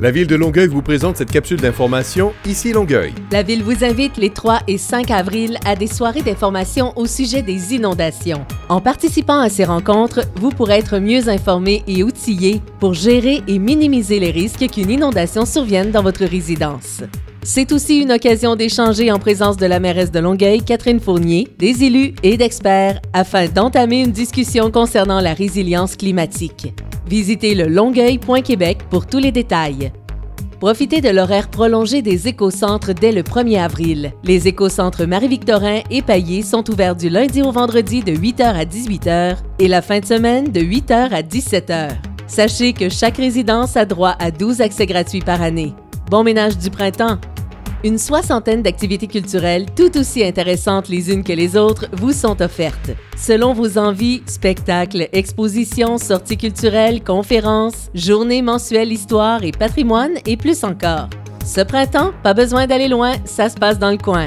La ville de Longueuil vous présente cette capsule d'information Ici Longueuil. La ville vous invite les 3 et 5 avril à des soirées d'information au sujet des inondations. En participant à ces rencontres, vous pourrez être mieux informé et outillé pour gérer et minimiser les risques qu'une inondation survienne dans votre résidence. C'est aussi une occasion d'échanger en présence de la mairesse de Longueuil, Catherine Fournier, des élus et d'experts afin d'entamer une discussion concernant la résilience climatique. Visitez le longueuil.québec pour tous les détails. Profitez de l'horaire prolongé des écocentres dès le 1er avril. Les écocentres Marie-Victorin et Paillé sont ouverts du lundi au vendredi de 8h à 18h et la fin de semaine de 8h à 17h. Sachez que chaque résidence a droit à 12 accès gratuits par année. Bon ménage du printemps! Une soixantaine d'activités culturelles tout aussi intéressantes les unes que les autres vous sont offertes. Selon vos envies, spectacles, expositions, sorties culturelles, conférences, journées mensuelles histoire et patrimoine et plus encore. Ce printemps, pas besoin d'aller loin, ça se passe dans le coin.